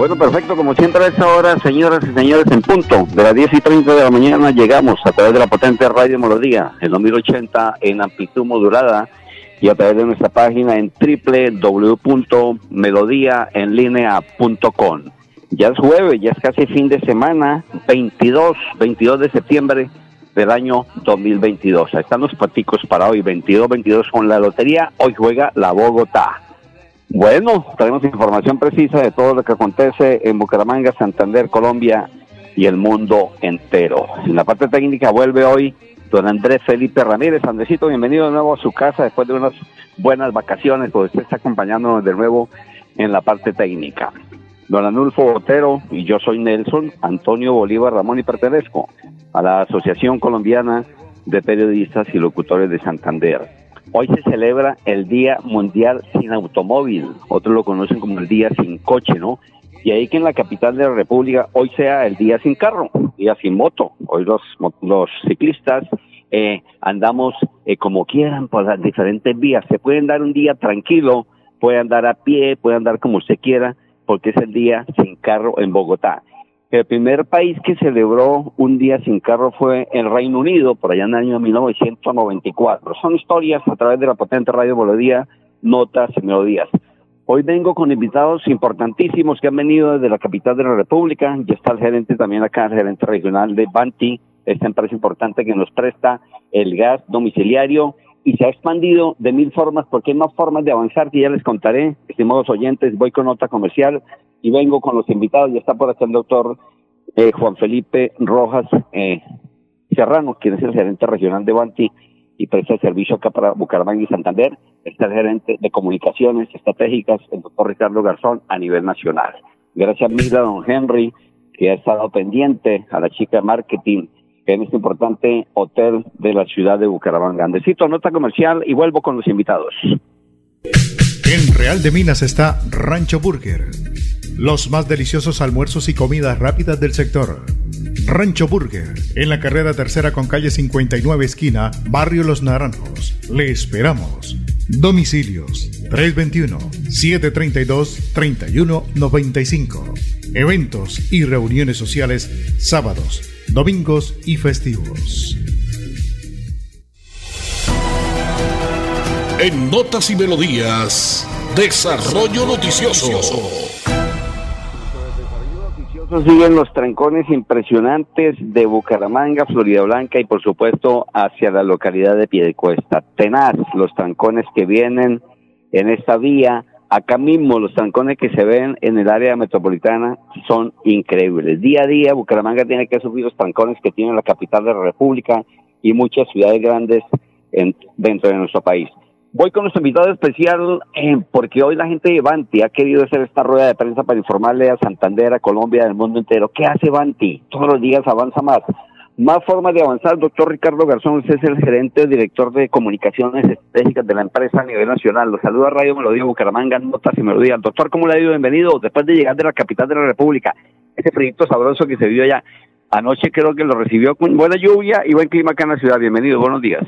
Bueno, perfecto, como siempre a esta hora, señoras y señores, en punto de las 10 y 30 de la mañana llegamos a través de la potente radio Melodía, el 2080 en amplitud modulada y a través de nuestra página en www.melodiaenlinea.com. Ya es jueves, ya es casi fin de semana, 22, 22 de septiembre del año 2022. Ahí están los paticos para hoy, 22, 22 con la lotería. Hoy juega la Bogotá. Bueno, tenemos información precisa de todo lo que acontece en Bucaramanga, Santander, Colombia y el mundo entero. En la parte técnica vuelve hoy don Andrés Felipe Ramírez. Andresito, bienvenido de nuevo a su casa después de unas buenas vacaciones, pues usted está acompañándonos de nuevo en la parte técnica. Don Anulfo Botero y yo soy Nelson Antonio Bolívar Ramón y pertenezco a la Asociación Colombiana de Periodistas y Locutores de Santander. Hoy se celebra el Día Mundial sin Automóvil, otros lo conocen como el Día sin Coche, ¿no? Y ahí que en la capital de la República hoy sea el día sin carro, día sin moto. Hoy los, los ciclistas eh, andamos eh, como quieran por las diferentes vías. Se pueden dar un día tranquilo, puede andar a pie, puede andar como usted quiera, porque es el día sin carro en Bogotá. El primer país que celebró un día sin carro fue el Reino Unido, por allá en el año 1994. Son historias a través de la potente radio Melodía, notas y melodías. Hoy vengo con invitados importantísimos que han venido desde la capital de la República. Ya está el gerente también acá, el gerente regional de Banti, esta empresa importante que nos presta el gas domiciliario y se ha expandido de mil formas porque hay más formas de avanzar que ya les contaré. Estimados oyentes, voy con nota comercial y vengo con los invitados. Ya está por aquí el doctor eh, Juan Felipe Rojas eh, Serrano, quien es el gerente regional de Banti y presta el servicio acá para Bucaramanga y Santander. Está el gerente de comunicaciones estratégicas, el doctor Ricardo Garzón, a nivel nacional. Gracias mil a don Henry, que ha estado pendiente, a la chica de marketing, en este importante hotel de la ciudad de Bucaramanga. Andesito, nota comercial y vuelvo con los invitados. En Real de Minas está Rancho Burger, los más deliciosos almuerzos y comidas rápidas del sector Rancho Burger, en la carrera tercera con calle 59 esquina, Barrio Los Naranjos. Le esperamos. Domicilios 321-732-3195. Eventos y reuniones sociales sábados, domingos y festivos. En Notas y Melodías, Desarrollo Noticioso siguen los trancones impresionantes de Bucaramanga, Florida Blanca y por supuesto hacia la localidad de Piedecuesta. Tenaz los trancones que vienen en esta vía. Acá mismo los trancones que se ven en el área metropolitana son increíbles. Día a día Bucaramanga tiene que subir los trancones que tiene la capital de la República y muchas ciudades grandes en, dentro de nuestro país. Voy con nuestro invitado especial eh, porque hoy la gente de Banti ha querido hacer esta rueda de prensa para informarle a Santander, a Colombia, al mundo entero. ¿Qué hace Banti? Todos los días avanza más. Más formas de avanzar. Doctor Ricardo Garzón, usted es el gerente, director de comunicaciones estratégicas de la empresa a nivel nacional. Los saluda Radio Melodía Bucaramanga, Notas y Melodías. Doctor, ¿cómo le ha ido? Bienvenido. Después de llegar de la capital de la República, ese proyecto sabroso que se vio allá. Anoche creo que lo recibió con buena lluvia y buen clima acá en la ciudad. Bienvenido. Buenos días.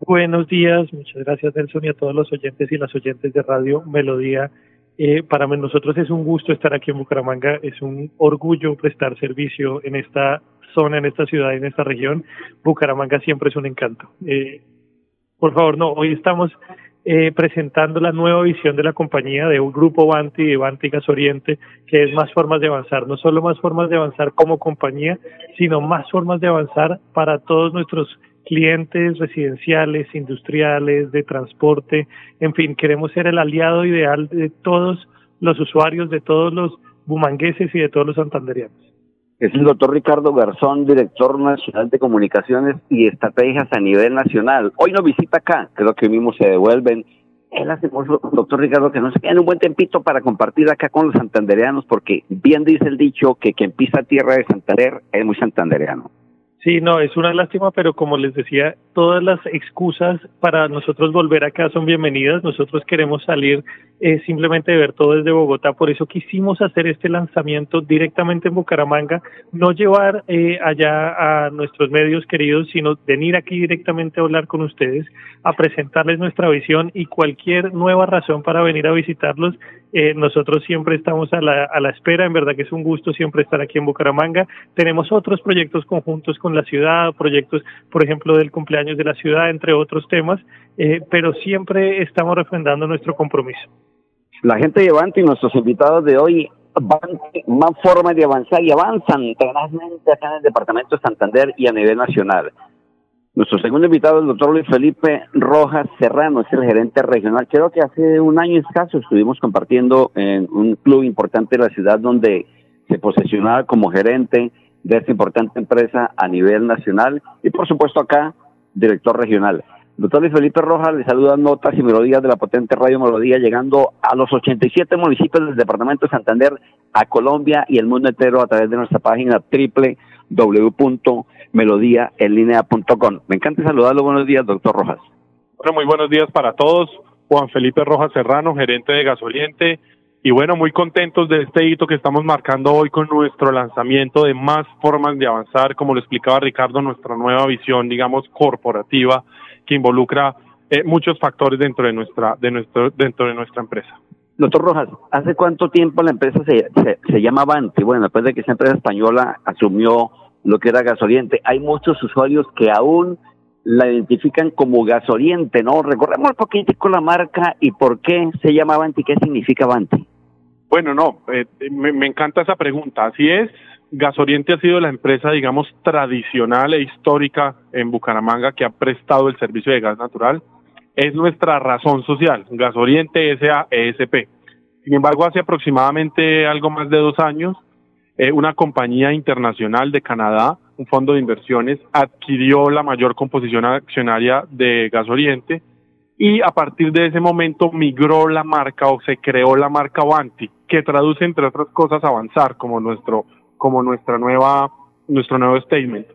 Buenos días, muchas gracias Nelson y a todos los oyentes y las oyentes de Radio Melodía. Eh, para nosotros es un gusto estar aquí en Bucaramanga, es un orgullo prestar servicio en esta zona, en esta ciudad, en esta región. Bucaramanga siempre es un encanto. Eh, por favor, no, hoy estamos eh, presentando la nueva visión de la compañía de un grupo Banti, de Banti Gas Oriente, que es más formas de avanzar, no solo más formas de avanzar como compañía, sino más formas de avanzar para todos nuestros clientes residenciales, industriales, de transporte, en fin, queremos ser el aliado ideal de todos los usuarios, de todos los bumangueses y de todos los santanderianos. Es el doctor Ricardo Garzón, director nacional de comunicaciones y estrategias a nivel nacional. Hoy nos visita acá, creo que mismo se devuelven. Él hace, doctor Ricardo, que no se quede un buen tempito para compartir acá con los santandereanos, porque bien dice el dicho que quien pisa tierra de Santander es muy santandereano. Sí, no, es una lástima, pero como les decía, todas las excusas para nosotros volver acá son bienvenidas. Nosotros queremos salir eh, simplemente de ver todo desde Bogotá, por eso quisimos hacer este lanzamiento directamente en Bucaramanga, no llevar eh, allá a nuestros medios queridos, sino venir aquí directamente a hablar con ustedes, a presentarles nuestra visión y cualquier nueva razón para venir a visitarlos eh, nosotros siempre estamos a la, a la espera, en verdad que es un gusto siempre estar aquí en Bucaramanga. Tenemos otros proyectos conjuntos con la ciudad, proyectos, por ejemplo, del cumpleaños de la ciudad, entre otros temas, eh, pero siempre estamos refrendando nuestro compromiso. La gente de y nuestros invitados de hoy van más formas de avanzar y avanzan tenazmente acá en el departamento de Santander y a nivel nacional. Nuestro segundo invitado, el doctor Luis Felipe Rojas Serrano, es el gerente regional. Creo que hace un año escaso estuvimos compartiendo en un club importante de la ciudad donde se posesionaba como gerente de esta importante empresa a nivel nacional y por supuesto acá, director regional. Doctor Luis Felipe Rojas le saluda notas y melodías de la potente Radio Melodía, llegando a los 87 municipios del departamento de Santander, a Colombia y el mundo entero a través de nuestra página www melodíaenlinea.com. Me encanta saludarlo. Buenos días, doctor Rojas. Bueno, muy buenos días para todos. Juan Felipe Rojas Serrano, gerente de Gasoliente. Y bueno, muy contentos de este hito que estamos marcando hoy con nuestro lanzamiento de más formas de avanzar, como lo explicaba Ricardo, nuestra nueva visión, digamos, corporativa, que involucra eh, muchos factores dentro de nuestra, de nuestro, dentro de nuestra empresa. Doctor Rojas, ¿hace cuánto tiempo la empresa se, se, se llama Avanti? Bueno, después de que esa empresa española asumió lo que era gasoliente. Hay muchos usuarios que aún la identifican como gasoliente, ¿no? Recordemos un poquitico la marca y por qué se llama Avanti, qué significa Avanti. Bueno, no, eh, me, encanta esa pregunta. Así es, Gasoriente ha sido la empresa, digamos, tradicional e histórica en Bucaramanga que ha prestado el servicio de gas natural. Es nuestra razón social, Gasoriente SAESP. Sin embargo, hace aproximadamente algo más de dos años, eh, una compañía internacional de Canadá, un fondo de inversiones, adquirió la mayor composición accionaria de Gas Oriente y a partir de ese momento migró la marca o se creó la marca Avanti, que traduce entre otras cosas avanzar como nuestro como nuestra nueva nuestro nuevo statement.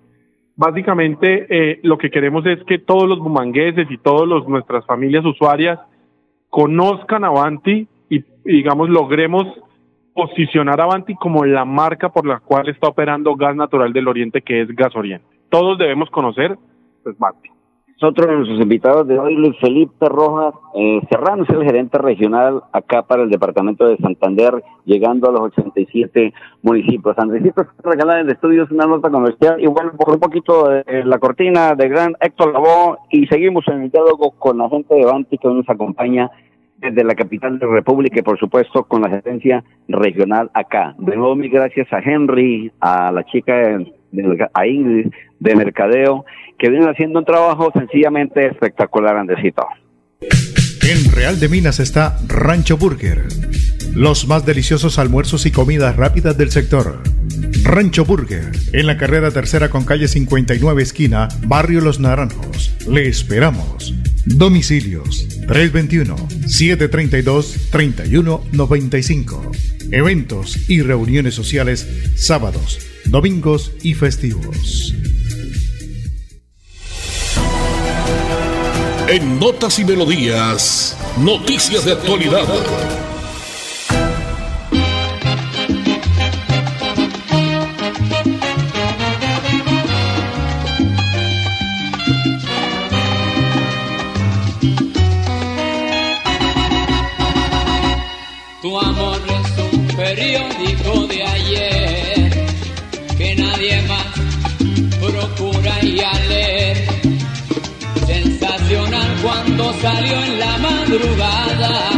Básicamente eh, lo que queremos es que todos los bumangueses y todas nuestras familias usuarias conozcan Avanti y digamos logremos posicionar Avanti como la marca por la cual está operando Gas Natural del Oriente, que es Gas Oriente. Todos debemos conocer, pues, Avanti. Otro de nuestros invitados de hoy, Luis Felipe Rojas eh, Serrano, es el gerente regional acá para el departamento de Santander, llegando a los 87 municipios. Andresito regala en estudios una nota comercial y bueno, por un poquito de, la cortina de gran Héctor Labó y seguimos en el diálogo con la gente de Avanti que nos acompaña desde la capital de la República y por supuesto con la gerencia regional acá. De nuevo, mil gracias a Henry, a la chica, de, a de Mercadeo, que vienen haciendo un trabajo sencillamente espectacular, Andesito. En Real de Minas está Rancho Burger, los más deliciosos almuerzos y comidas rápidas del sector. Rancho Burger, en la carrera tercera con calle 59 esquina, Barrio Los Naranjos. Le esperamos. Domicilios 321-732-3195. Eventos y reuniones sociales sábados, domingos y festivos. En Notas y Melodías, noticias de actualidad. Madrugada,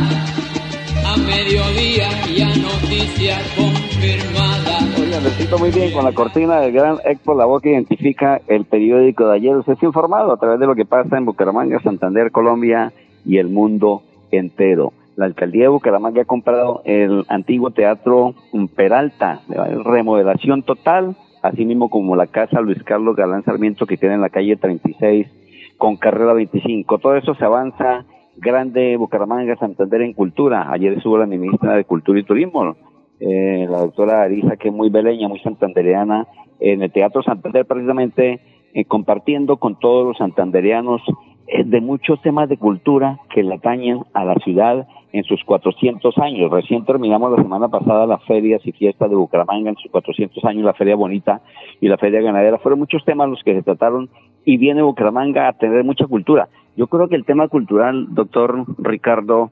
a mediodía ya noticia confirmada. Andresito, muy bien, con la cortina del gran Expo La Boca identifica el periódico de ayer. Usted está informado a través de lo que pasa en Bucaramanga, Santander, Colombia y el mundo entero. La alcaldía de Bucaramanga ha comprado el antiguo teatro Peralta, remodelación total, así mismo como la casa Luis Carlos Galán Sarmiento que tiene en la calle 36 con carrera 25. Todo eso se avanza grande Bucaramanga, Santander en cultura. Ayer estuvo la ministra de Cultura y Turismo, eh, la doctora Arisa, que es muy beleña, muy santandereana, en el Teatro Santander precisamente eh, compartiendo con todos los santandereanos eh, de muchos temas de cultura que le atañen a la ciudad en sus 400 años. Recién terminamos la semana pasada las ferias y fiestas de Bucaramanga en sus 400 años, la Feria Bonita y la Feria Ganadera. Fueron muchos temas los que se trataron y viene Bucaramanga a tener mucha cultura. Yo creo que el tema cultural, doctor Ricardo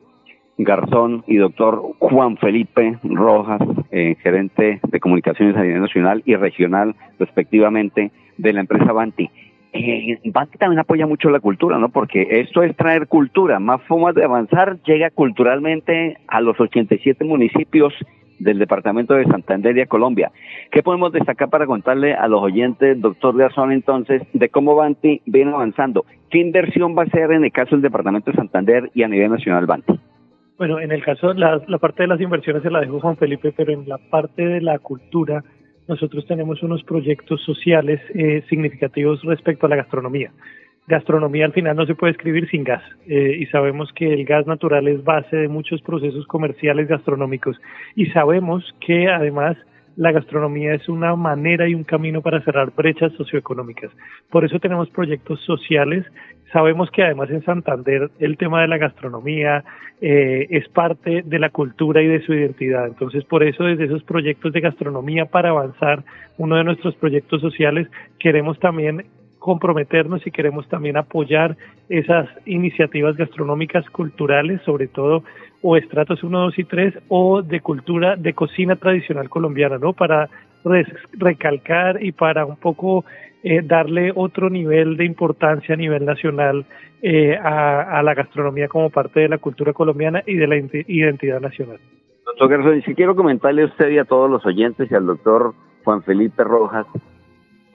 Garzón y doctor Juan Felipe Rojas, eh, gerente de comunicaciones a nivel nacional y regional, respectivamente, de la empresa Banti. Eh, Banti también apoya mucho la cultura, ¿no? Porque esto es traer cultura, más formas de avanzar, llega culturalmente a los 87 municipios del departamento de Santander y a Colombia. ¿Qué podemos destacar para contarle a los oyentes, doctor Garzón, entonces, de cómo Banti viene avanzando? ¿Qué inversión va a ser en el caso del departamento de Santander y a nivel nacional Banti? Bueno, en el caso, la, la parte de las inversiones se la dejó Juan Felipe, pero en la parte de la cultura, nosotros tenemos unos proyectos sociales eh, significativos respecto a la gastronomía. Gastronomía al final no se puede escribir sin gas eh, y sabemos que el gas natural es base de muchos procesos comerciales gastronómicos y sabemos que además la gastronomía es una manera y un camino para cerrar brechas socioeconómicas. Por eso tenemos proyectos sociales. Sabemos que además en Santander el tema de la gastronomía eh, es parte de la cultura y de su identidad. Entonces, por eso desde esos proyectos de gastronomía para avanzar, uno de nuestros proyectos sociales, queremos también comprometernos y queremos también apoyar esas iniciativas gastronómicas culturales, sobre todo o estratos 1, 2 y 3 o de cultura, de cocina tradicional colombiana, ¿no? Para recalcar y para un poco eh, darle otro nivel de importancia a nivel nacional eh, a, la gastronomía como parte de la cultura colombiana y de la identidad nacional. Doctor Garzón, si quiero comentarle a usted y a todos los oyentes y al doctor Juan Felipe Rojas,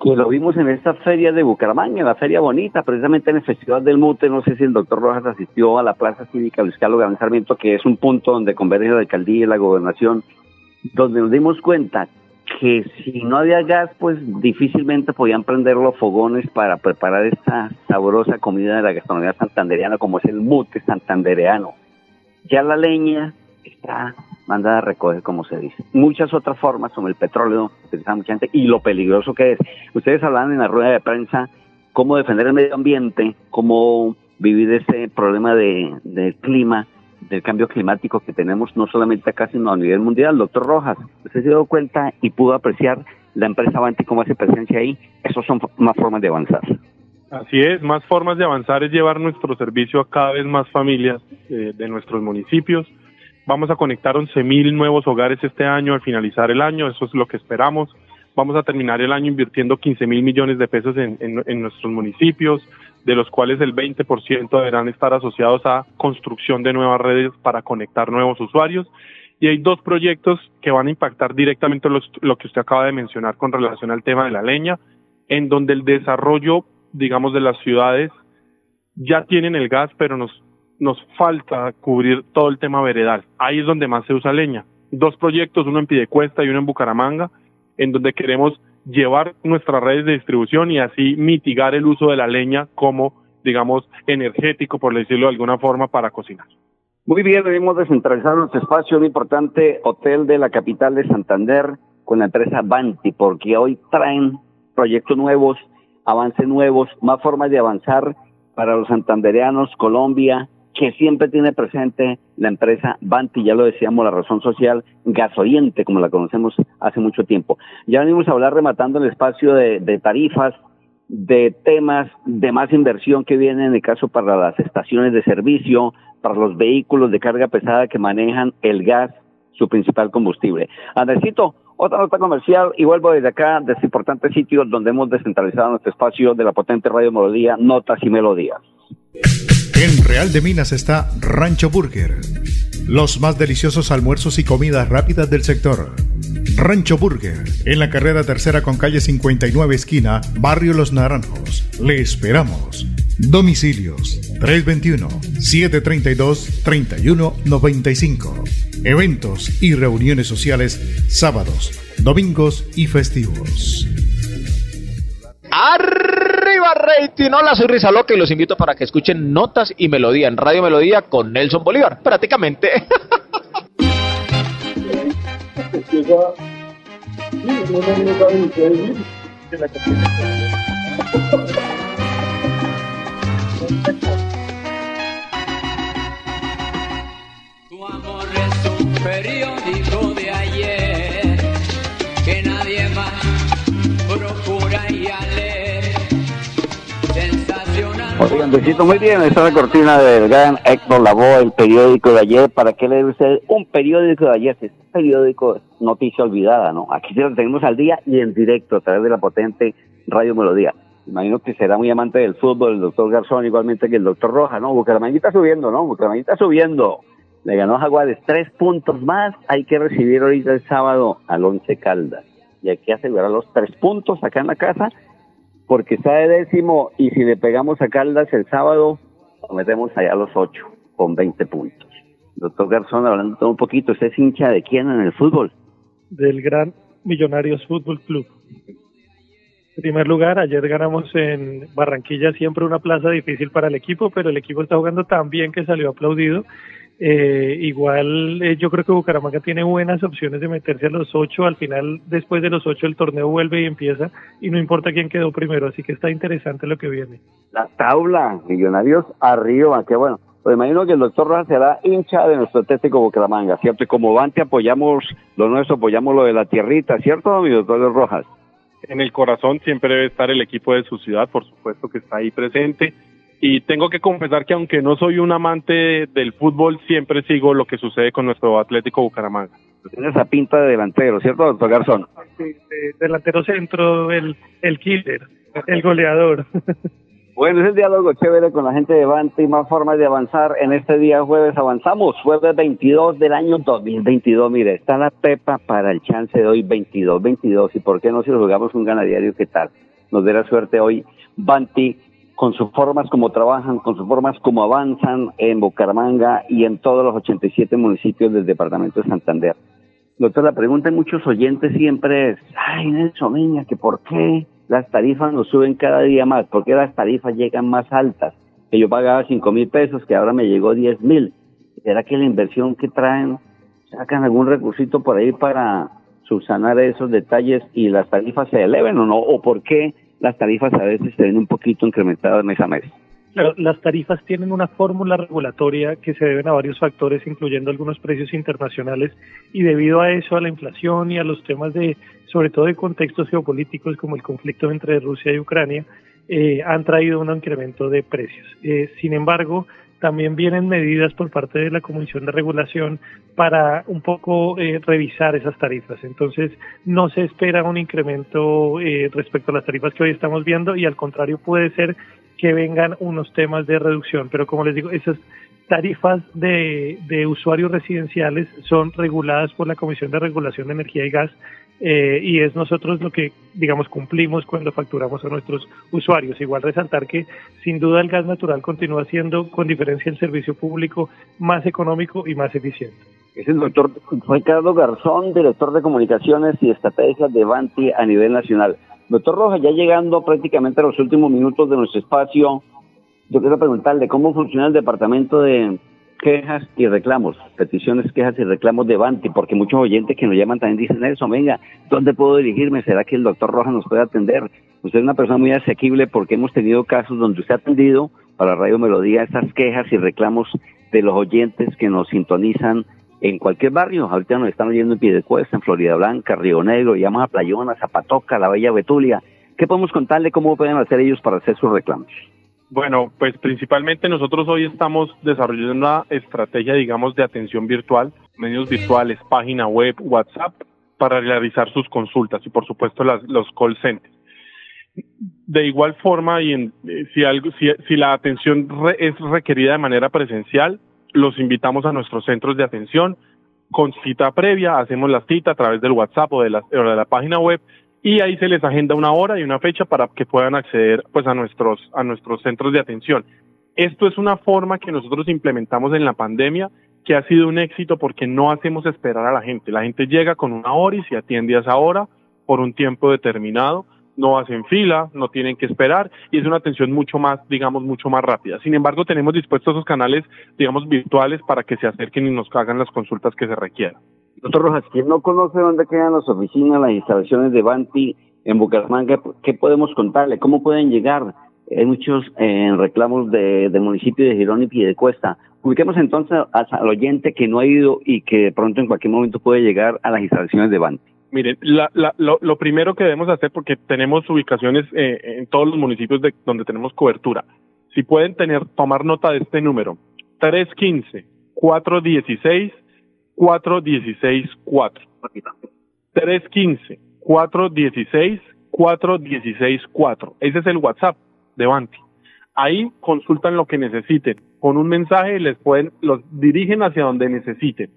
que lo vimos en esta feria de Bucaramanga, la feria bonita, precisamente en el Festival del Mute, no sé si el doctor Rojas asistió a la Plaza Cívica Luis Carlos Gran Sarmiento, que es un punto donde converge la alcaldía y la gobernación, donde nos dimos cuenta que si no había gas, pues difícilmente podían prender los fogones para preparar esta sabrosa comida de la gastronomía santandereana, como es el mute santandereano. Ya la leña mandada a recoger, como se dice. Muchas otras formas, como el petróleo, utiliza mucha gente, y lo peligroso que es. Ustedes hablan en la rueda de prensa cómo defender el medio ambiente, cómo vivir ese problema de, del clima, del cambio climático que tenemos no solamente acá, sino a nivel mundial. Doctor Rojas, usted se dio cuenta y pudo apreciar la empresa Avanti cómo hace presencia ahí. Esas son más formas de avanzar. Así es, más formas de avanzar es llevar nuestro servicio a cada vez más familias eh, de nuestros municipios Vamos a conectar 11.000 nuevos hogares este año al finalizar el año, eso es lo que esperamos. Vamos a terminar el año invirtiendo 15 mil millones de pesos en, en, nuestros municipios, de los cuales el 20% deberán estar asociados a construcción de nuevas redes para conectar nuevos usuarios. Y hay dos proyectos que van a impactar directamente lo que usted acaba de mencionar con relación al tema de la leña, en donde el desarrollo, digamos, de las ciudades ya tienen el gas, pero nos nos falta cubrir todo el tema veredal. Ahí es donde más se usa leña. Dos proyectos, uno en Pidecuesta y uno en Bucaramanga, en donde queremos llevar nuestras redes de distribución y así mitigar el uso de la leña como, digamos, energético, por decirlo de alguna forma, para cocinar. Muy bien, debemos descentralizar nuestro espacio, un importante hotel de la capital de Santander con la empresa Banti, porque hoy traen proyectos nuevos, avances nuevos, más formas de avanzar para los santandereanos, Colombia, que siempre tiene presente la empresa Banti, ya lo decíamos, la razón social gasoliente, como la conocemos hace mucho tiempo. Ya venimos a hablar rematando el espacio de, tarifas, de temas de más inversión que viene en el caso para las estaciones de servicio, para los vehículos de carga pesada que manejan el gas, su principal combustible. Andresito, otra nota comercial y vuelvo desde acá, desde este importante sitio donde hemos descentralizado nuestro espacio de la potente radio Melodía, Notas y Melodías. En Real de Minas está Rancho Burger, los más deliciosos almuerzos y comidas rápidas del sector. Rancho Burger, en la carrera tercera con calle 59 esquina, Barrio Los Naranjos. Le esperamos. Domicilios 321-732-3195. Eventos y reuniones sociales sábados, domingos y festivos. Arriba rating, hola soy Risa Loca y los invito para que escuchen Notas y Melodía en Radio Melodía con Nelson Bolívar, prácticamente. Oigan, Luisito, muy bien, esta es la cortina del gran Héctor el periódico de ayer. ¿Para qué leer usted un periódico de ayer? Es un periódico noticia olvidada, ¿no? Aquí sí lo tenemos al día y en directo a través de la potente Radio Melodía. Imagino que será muy amante del fútbol el doctor Garzón, igualmente que el doctor Roja, ¿no? Bucaramanguita subiendo, ¿no? Bucaramanguita subiendo. Le ganó Jaguares tres puntos más. Hay que recibir ahorita el sábado al Once Caldas. Y hay que asegurar los tres puntos acá en la casa, porque está de décimo. Y si le pegamos a Caldas el sábado, lo metemos allá a los ocho, con 20 puntos. Doctor Garzón, hablando todo un poquito, ¿usted es hincha de quién en el fútbol? del Gran Millonarios Fútbol Club. En primer lugar, ayer ganamos en Barranquilla, siempre una plaza difícil para el equipo, pero el equipo está jugando tan bien que salió aplaudido. Eh, igual eh, yo creo que Bucaramanga tiene buenas opciones de meterse a los ocho. Al final, después de los ocho, el torneo vuelve y empieza y no importa quién quedó primero. Así que está interesante lo que viene. La tabla, Millonarios arriba, qué bueno. Pues imagino que el doctor Rojas será hincha de nuestro Atlético Bucaramanga, ¿cierto? Y como Vante apoyamos lo nuestro, apoyamos lo de la tierrita, ¿cierto, mi doctor Rojas? En el corazón siempre debe estar el equipo de su ciudad, por supuesto que está ahí presente. Y tengo que confesar que aunque no soy un amante del fútbol, siempre sigo lo que sucede con nuestro Atlético Bucaramanga. Tiene esa pinta de delantero, ¿cierto, doctor Garzón? Sí, delantero centro, el, el killer, el goleador. Bueno, es el diálogo chévere con la gente de Bante y más formas de avanzar. En este día jueves avanzamos, jueves 22 del año 2022. Mire, está la pepa para el chance de hoy 22-22. ¿Y por qué no si lo jugamos un ganadiario? ¿Qué tal? Nos dé la suerte hoy Banti con sus formas como trabajan, con sus formas como avanzan en Bucaramanga y en todos los 87 municipios del departamento de Santander. Doctor, la pregunta de muchos oyentes siempre es, ay, Nelson, venga, que por qué las tarifas nos suben cada día más, por qué las tarifas llegan más altas, que yo pagaba cinco mil pesos, que ahora me llegó diez mil. ¿Será que la inversión que traen sacan algún recursito por ahí para subsanar esos detalles y las tarifas se eleven o no? ¿O por qué las tarifas a veces se ven un poquito incrementadas mes a mes? Las tarifas tienen una fórmula regulatoria que se deben a varios factores, incluyendo algunos precios internacionales, y debido a eso, a la inflación y a los temas de, sobre todo de contextos geopolíticos como el conflicto entre Rusia y Ucrania, eh, han traído un incremento de precios. Eh, sin embargo, también vienen medidas por parte de la Comisión de Regulación para un poco eh, revisar esas tarifas. Entonces, no se espera un incremento eh, respecto a las tarifas que hoy estamos viendo y al contrario puede ser que vengan unos temas de reducción. Pero como les digo, esas tarifas de, de usuarios residenciales son reguladas por la Comisión de Regulación de Energía y Gas eh, y es nosotros lo que, digamos, cumplimos cuando facturamos a nuestros usuarios. Igual resaltar que sin duda el gas natural continúa siendo, con diferencia, el servicio público más económico y más eficiente. Es el doctor Ricardo Garzón, director de comunicaciones y estrategias de Banti a nivel nacional. Doctor Rojas, ya llegando prácticamente a los últimos minutos de nuestro espacio, yo quiero preguntarle cómo funciona el departamento de quejas y reclamos, peticiones, quejas y reclamos de Banti, porque muchos oyentes que nos llaman también dicen eso, venga, ¿dónde puedo dirigirme? ¿Será que el doctor Rojas nos puede atender? Usted es una persona muy asequible porque hemos tenido casos donde usted ha atendido para Radio Melodía esas quejas y reclamos de los oyentes que nos sintonizan en cualquier barrio. Ahorita nos están oyendo en Piedecuesta, en Florida Blanca, Río Negro, llamas a Playona, Zapatoca, La Bella Betulia. ¿Qué podemos contarle? ¿Cómo pueden hacer ellos para hacer sus reclamos? Bueno, pues principalmente nosotros hoy estamos desarrollando una estrategia, digamos, de atención virtual, medios virtuales, página web, WhatsApp, para realizar sus consultas y por supuesto las, los call centers. De igual forma, y en, eh, si, algo, si, la atención re, es requerida de manera presencial, los invitamos a nuestros centros de atención con cita previa, hacemos la cita a través del WhatsApp o de la página web y ahí se les agenda una hora y una fecha para que puedan acceder pues a nuestros a nuestros centros de atención. Esto es una forma que nosotros implementamos en la pandemia que ha sido un éxito porque no hacemos esperar a la gente. La gente llega con una hora y se atiende a esa hora por un tiempo determinado no hacen fila, no tienen que esperar y es una atención mucho más, digamos, mucho más rápida. Sin embargo, tenemos dispuestos esos canales, digamos, virtuales para que se acerquen y nos hagan las consultas que se requieran. Doctor Rojas, quien no conoce dónde quedan las oficinas, las instalaciones de Banti en Bucaramanga, ¿qué podemos contarle? ¿Cómo pueden llegar? Hay muchos eh, reclamos de, del municipio de Girón y Piedecuesta. Ubiquemos entonces al oyente que no ha ido y que de pronto en cualquier momento puede llegar a las instalaciones de Banti. Miren, la, la, lo, lo, primero que debemos hacer, porque tenemos ubicaciones eh, en todos los municipios de, donde tenemos cobertura, si pueden tener, tomar nota de este número, 315-416-4164. 315-416-4164. Ese es el WhatsApp de Banti. Ahí consultan lo que necesiten. Con un mensaje les pueden, los dirigen hacia donde necesiten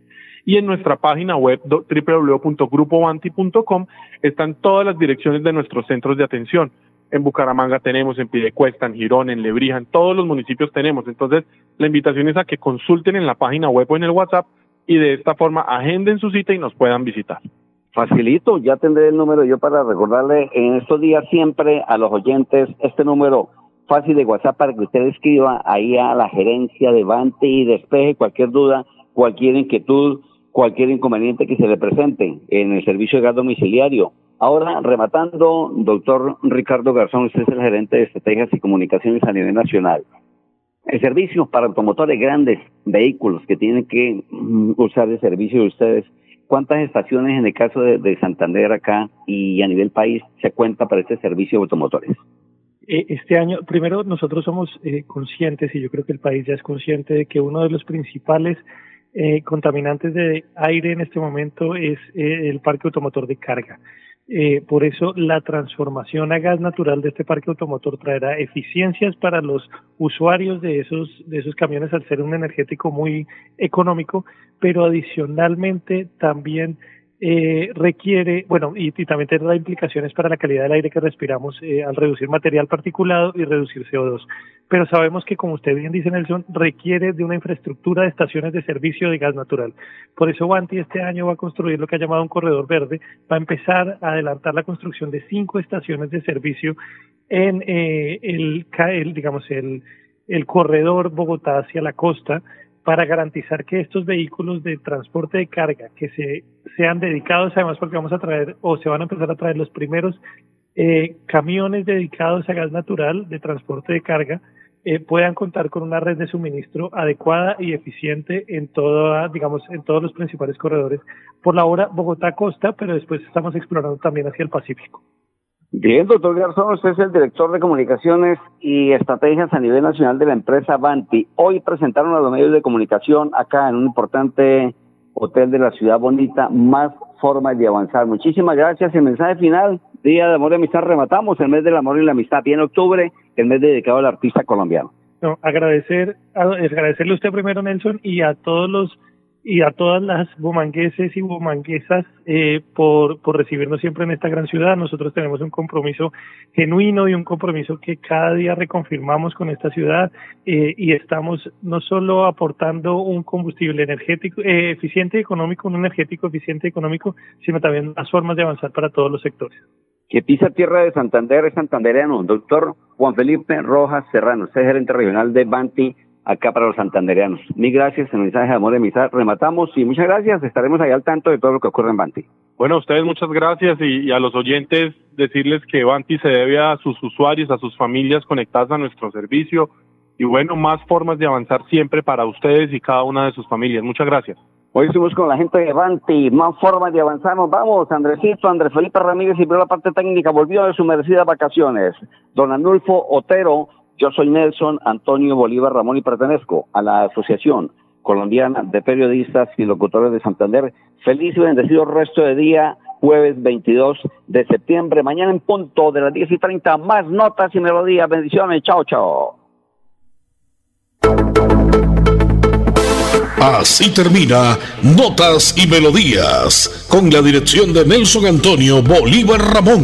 y en nuestra página web www.grupovanti.com están todas las direcciones de nuestros centros de atención. En Bucaramanga tenemos, en Pidecuesta, en Girón, en Lebrija, en todos los municipios tenemos. Entonces, la invitación es a que consulten en la página web o en el WhatsApp y de esta forma agenden su cita y nos puedan visitar. Facilito, ya tendré el número yo para recordarle en estos días siempre a los oyentes este número fácil de WhatsApp para que usted escriba ahí a la gerencia de Bante y despeje cualquier duda, cualquier inquietud cualquier inconveniente que se le presente en el servicio de gas domiciliario. Ahora, rematando, doctor Ricardo Garzón, usted es el gerente de estrategias y comunicaciones a nivel nacional. El servicio para automotores grandes, vehículos que tienen que mm, usar el servicio de ustedes, ¿cuántas estaciones en el caso de, Santander acá y a nivel país se cuenta para este servicio de automotores? Eh, este año, primero, nosotros somos eh, conscientes, y yo creo que el país ya es consciente, de que uno de los principales eh, contaminantes de aire en este momento es eh, el parque automotor de carga. Eh, por eso la transformación a gas natural de este parque automotor traerá eficiencias para los usuarios de esos, de esos camiones al ser un energético muy económico, pero adicionalmente también eh, requiere, bueno, y, también tendrá implicaciones para la calidad del aire que respiramos eh, al reducir material particulado y reducir CO2. Pero sabemos que, como usted bien dice, Nelson, requiere de una infraestructura de estaciones de servicio de gas natural. Por eso Wanti este año va a construir lo que ha llamado un corredor verde, va a empezar a adelantar la construcción de cinco estaciones de servicio en eh, el, el, digamos, el, el corredor Bogotá hacia la costa, para garantizar que estos vehículos de transporte de carga que se sean dedicados además porque vamos a traer o se van a empezar a traer los primeros eh, camiones dedicados a gas natural de transporte de carga eh, puedan contar con una red de suministro adecuada y eficiente en toda, digamos, en todos los principales corredores por la hora Bogotá Costa, pero después estamos explorando también hacia el Pacífico. Bien, doctor Garzón, usted es el director de comunicaciones y estrategias a nivel nacional de la empresa Banti. Hoy presentaron a los medios de comunicación acá en un importante hotel de la ciudad bonita más formas de avanzar. Muchísimas gracias. El mensaje final, Día de Amor y Amistad, rematamos el mes del amor y la amistad. Bien, octubre, el mes dedicado al artista colombiano. No, agradecer, agradecerle a usted primero, Nelson, y a todos los y a todas las bumangueses y bumanguesas eh, por, recibirnos siempre en esta gran ciudad. Nosotros tenemos un compromiso genuino y un compromiso que cada día reconfirmamos con esta ciudad eh, y estamos no solo aportando un combustible energético eh, eficiente y económico, un energético eficiente y económico, sino también las formas de avanzar para todos los sectores. Que pisa tierra de Santander es santandereano, doctor Juan Felipe Rojas Serrano, usted es gerente regional de Banti acá para los santandereanos. Mil gracias, el mensaje de amor de misa. Rematamos y muchas gracias. Estaremos ahí al tanto de todo lo que ocurre en Banti. Bueno, a ustedes muchas gracias y, a los oyentes decirles que Banti se debe a sus usuarios, a sus familias conectadas a nuestro servicio y bueno, más formas de avanzar siempre para ustedes y cada una de sus familias. Muchas gracias. Hoy estuvimos con la gente de Banti, más formas de avanzar. Nos vamos, Andresito, Andrés Felipe Ramírez y la parte técnica, volvió de sus merecidas vacaciones. Don Anulfo Otero yo soy Nelson Antonio Bolívar Ramón y pertenezco a la Asociación Colombiana de Periodistas y Locutores de Santander. Feliz y bendecido resto de día, jueves 22 de septiembre. Mañana en punto de las 10 y 30, más notas y melodías. Bendiciones. Chao, chao. Así termina Notas y Melodías con la dirección de Nelson Antonio Bolívar Ramón.